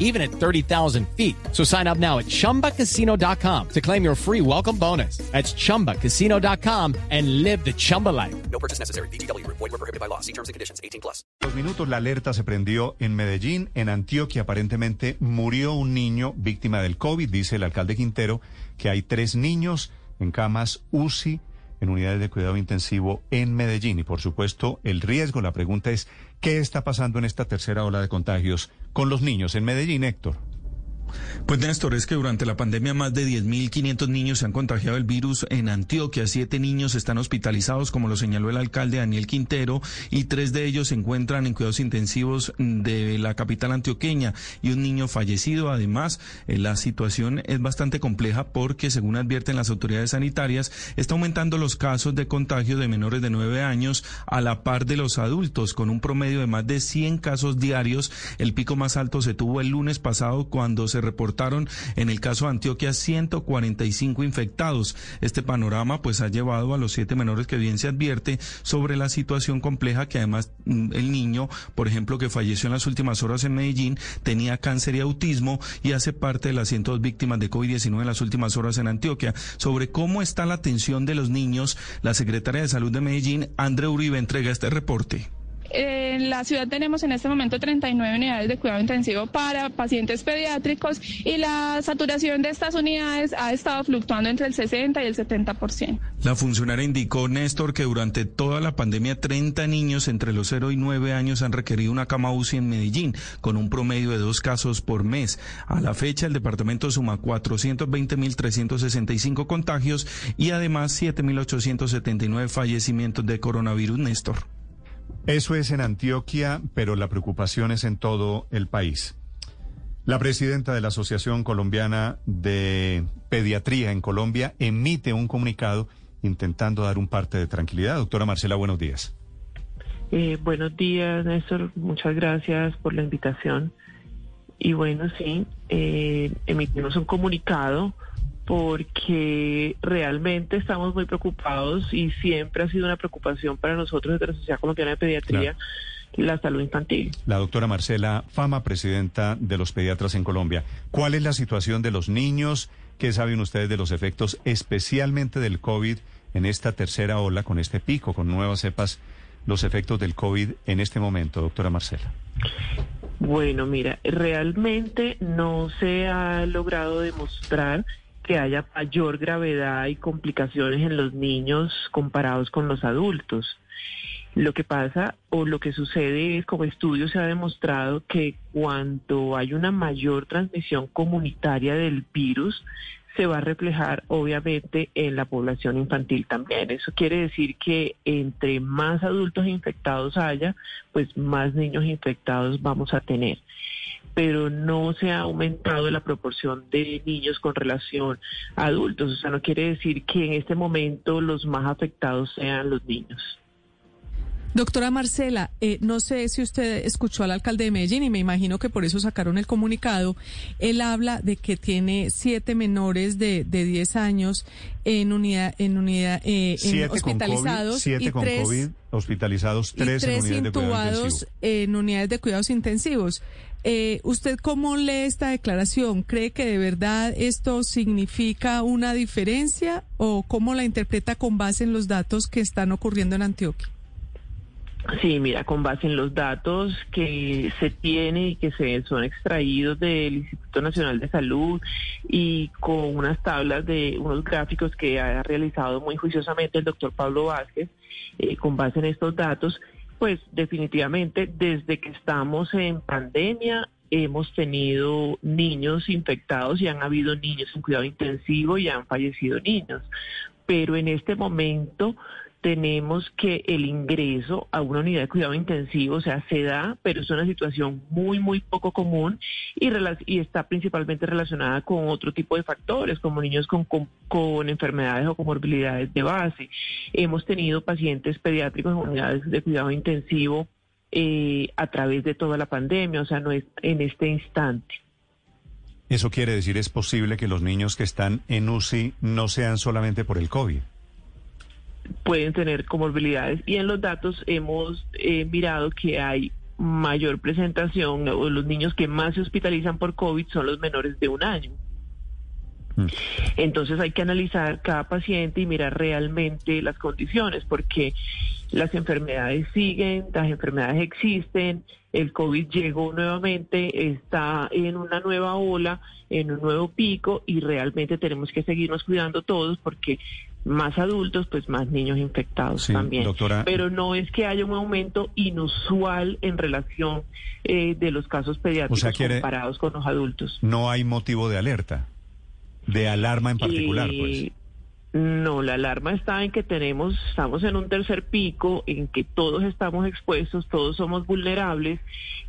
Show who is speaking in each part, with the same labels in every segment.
Speaker 1: even at 30,000 feet. So sign up now at chumbacasino.com to claim your free welcome bonus. That's chumbacasino.com and live the Chumba life.
Speaker 2: No purchase necessary. BGW. Void were prohibited by law. See terms and conditions. 18 plus.
Speaker 3: Dos minutos, la alerta se prendió en Medellín, en Antioquia. Aparentemente murió un niño víctima del COVID. Dice el alcalde Quintero que hay tres niños en camas UCI en unidades de cuidado intensivo en Medellín. Y por supuesto, el riesgo, la pregunta es, ¿qué está pasando en esta tercera ola de contagios con los niños en Medellín, Héctor?
Speaker 4: Pues Néstor, es que durante la pandemia más de 10.500 niños se han contagiado el virus en Antioquia. Siete niños están hospitalizados, como lo señaló el alcalde Daniel Quintero, y tres de ellos se encuentran en cuidados intensivos de la capital antioqueña y un niño fallecido. Además, eh, la situación es bastante compleja porque, según advierten las autoridades sanitarias, está aumentando los casos de contagio de menores de nueve años a la par de los adultos, con un promedio de más de 100 casos diarios. El pico más alto se tuvo el lunes pasado cuando se reportaron en el caso de Antioquia 145 infectados. Este panorama pues ha llevado a los siete menores que bien se advierte sobre la situación compleja que además mm, el niño, por ejemplo, que falleció en las últimas horas en Medellín, tenía cáncer y autismo y hace parte de las 102 víctimas de COVID-19 en las últimas horas en Antioquia. Sobre cómo está la atención de los niños, la secretaria de Salud de Medellín, André Uribe, entrega este reporte.
Speaker 5: En la ciudad tenemos en este momento 39 unidades de cuidado intensivo para pacientes pediátricos y la saturación de estas unidades ha estado fluctuando entre el 60 y el 70%.
Speaker 4: La funcionaria indicó, Néstor, que durante toda la pandemia 30 niños entre los 0 y 9 años han requerido una cama UCI en Medellín, con un promedio de dos casos por mes. A la fecha, el departamento suma 420.365 contagios y además 7.879 fallecimientos de coronavirus, Néstor.
Speaker 3: Eso es en Antioquia, pero la preocupación es en todo el país. La presidenta de la Asociación Colombiana de Pediatría en Colombia emite un comunicado intentando dar un parte de tranquilidad. Doctora Marcela, buenos días.
Speaker 6: Eh, buenos días, Néstor. Muchas gracias por la invitación. Y bueno, sí, eh, emitimos un comunicado porque realmente estamos muy preocupados y siempre ha sido una preocupación para nosotros desde la Sociedad Colombiana de Pediatría. La salud infantil.
Speaker 3: La doctora Marcela Fama, presidenta de los pediatras en Colombia. ¿Cuál es la situación de los niños? ¿Qué saben ustedes de los efectos, especialmente del COVID, en esta tercera ola, con este pico, con nuevas cepas, los efectos del COVID en este momento, doctora Marcela?
Speaker 6: Bueno, mira, realmente no se ha logrado demostrar que haya mayor gravedad y complicaciones en los niños comparados con los adultos. Lo que pasa o lo que sucede es, como estudio se ha demostrado, que cuando hay una mayor transmisión comunitaria del virus, se va a reflejar obviamente en la población infantil también. Eso quiere decir que entre más adultos infectados haya, pues más niños infectados vamos a tener pero no se ha aumentado la proporción de niños con relación a adultos. O sea, no quiere decir que en este momento los más afectados sean los niños.
Speaker 7: Doctora Marcela, eh, no sé si usted escuchó al alcalde de Medellín y me imagino que por eso sacaron el comunicado. Él habla de que tiene siete menores de, de 10 años en unidad, en unidad, eh, en hospitalizados
Speaker 3: siete con COVID, hospitalizados, tres, en unidades
Speaker 7: intubados en unidades de cuidados intensivos. Eh, ¿Usted cómo lee esta declaración? ¿Cree que de verdad esto significa una diferencia o cómo la interpreta con base en los datos que están ocurriendo en Antioquia?
Speaker 6: Sí, mira, con base en los datos que se tiene y que se son extraídos del Instituto Nacional de Salud y con unas tablas de unos gráficos que ha realizado muy juiciosamente el doctor Pablo Vázquez, eh, con base en estos datos, pues definitivamente desde que estamos en pandemia hemos tenido niños infectados y han habido niños en cuidado intensivo y han fallecido niños. Pero en este momento tenemos que el ingreso a una unidad de cuidado intensivo, o sea, se da, pero es una situación muy, muy poco común y, está principalmente relacionada con otro tipo de factores, como niños con, con, enfermedades o comorbilidades de base. Hemos tenido pacientes pediátricos en unidades de cuidado intensivo eh, a través de toda la pandemia, o sea, no es en este instante.
Speaker 3: Eso quiere decir, es posible que los niños que están en UCI no sean solamente por el COVID.
Speaker 6: Pueden tener comorbilidades y en los datos hemos eh, mirado que hay mayor presentación, o los niños que más se hospitalizan por COVID son los menores de un año.
Speaker 3: Mm.
Speaker 6: Entonces hay que analizar cada paciente y mirar realmente las condiciones, porque las enfermedades siguen, las enfermedades existen, el COVID llegó nuevamente, está en una nueva ola, en un nuevo pico y realmente tenemos que seguirnos cuidando todos porque más adultos, pues más niños infectados
Speaker 3: Sí,
Speaker 6: también.
Speaker 3: doctora.
Speaker 6: Pero no es que haya un aumento inusual en relación eh, de los casos pediátricos comparados con los adultos.
Speaker 3: No hay motivo de alerta, de alarma en particular, pues.
Speaker 6: Y No, la alarma está en que tenemos, estamos en un tercer pico, en que todos estamos expuestos, todos somos vulnerables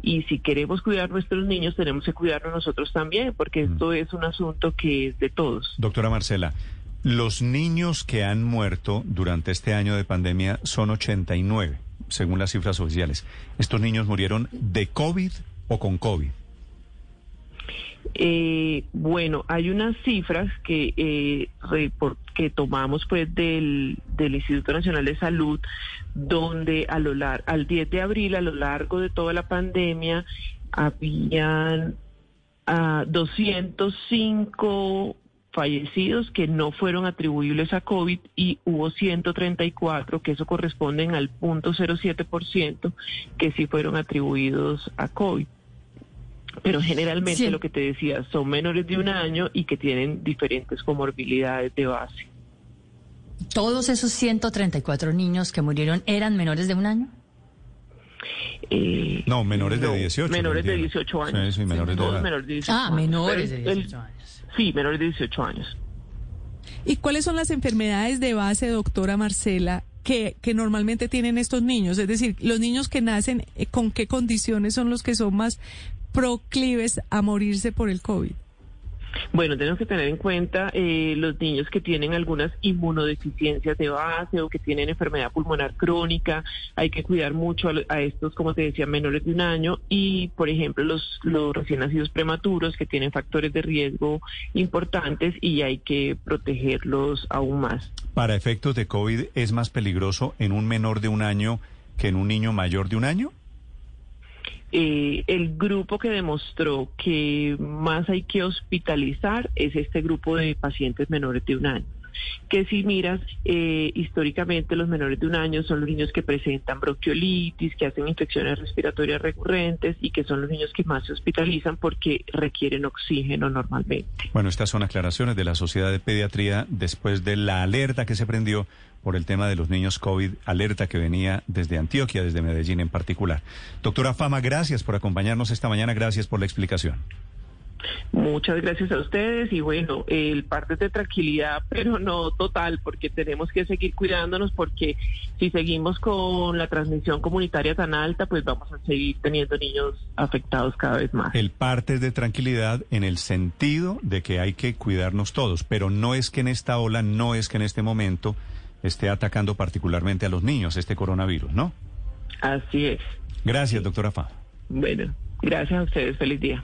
Speaker 6: y si queremos cuidar a nuestros niños tenemos que cuidarnos nosotros también, porque
Speaker 3: Mm.
Speaker 6: esto es un asunto que es de todos.
Speaker 3: Doctora Marcela, los niños que han muerto durante este año de pandemia son 89, según las cifras oficiales. ¿Estos niños murieron de COVID o con COVID?
Speaker 6: Eh, bueno, hay unas cifras que eh, que tomamos pues del, del Instituto Nacional de Salud, donde a lo lar- al 10 de abril, a lo largo de toda la pandemia, habían ah, 205 fallecidos que no fueron atribuibles a COVID y hubo 134, que eso corresponden al 0.07%, que sí fueron atribuidos a COVID. Pero generalmente
Speaker 8: Sí.
Speaker 6: lo que te decía son menores de un año y que tienen diferentes comorbilidades de base.
Speaker 8: ¿Todos esos 134 niños que murieron eran menores de un año?
Speaker 6: Eh,
Speaker 3: No, menores de 18,
Speaker 6: Menores de
Speaker 3: entiendo.
Speaker 6: 18 años.
Speaker 3: Sí, sí, menores de
Speaker 6: Todos menores de 18
Speaker 8: Ah,
Speaker 6: años.
Speaker 8: menores de
Speaker 6: Pero el-
Speaker 8: 18 años.
Speaker 6: Sí, menores de 18 años.
Speaker 7: ¿Y cuáles son las enfermedades de base, doctora Marcela, que, que normalmente tienen estos niños? Es decir, los niños que nacen, eh, ¿con qué condiciones son los que son más proclives a morirse por el COVID?
Speaker 6: Bueno, tenemos que tener en cuenta eh, los niños que tienen algunas inmunodeficiencias de base o que tienen enfermedad pulmonar crónica. Hay que cuidar mucho a, estos, como te decía, menores de un año y, por ejemplo, los, los recién nacidos prematuros que tienen factores de riesgo importantes y hay que protegerlos aún más.
Speaker 3: Para efectos de COVID, ¿es más peligroso en un menor de un año que en un niño mayor de un año?
Speaker 6: Eh, el grupo que demostró que más hay que hospitalizar es este grupo de pacientes menores de un año. Que si miras, eh, históricamente los menores de un año son los niños que presentan bronquiolitis, que hacen infecciones respiratorias recurrentes y que son los niños que más se hospitalizan porque requieren oxígeno normalmente.
Speaker 3: Bueno, estas son aclaraciones de la Sociedad de Pediatría después de la alerta que se prendió por el tema de los niños COVID, alerta que venía desde Antioquia, desde Medellín en particular. Doctora Fama, gracias por acompañarnos esta mañana, gracias por la explicación.
Speaker 6: Muchas gracias a ustedes y bueno, el parte de tranquilidad, pero no total, porque tenemos que seguir cuidándonos porque si seguimos con la transmisión comunitaria tan alta, pues vamos a seguir teniendo niños afectados cada vez más.
Speaker 3: El parte es de tranquilidad en el sentido de que hay que cuidarnos todos, pero no es que en esta ola, no es que en este momento esté atacando particularmente a los niños este coronavirus, ¿no?
Speaker 6: Así es.
Speaker 3: Gracias, doctora Fama.
Speaker 6: Bueno, gracias a ustedes. Feliz día.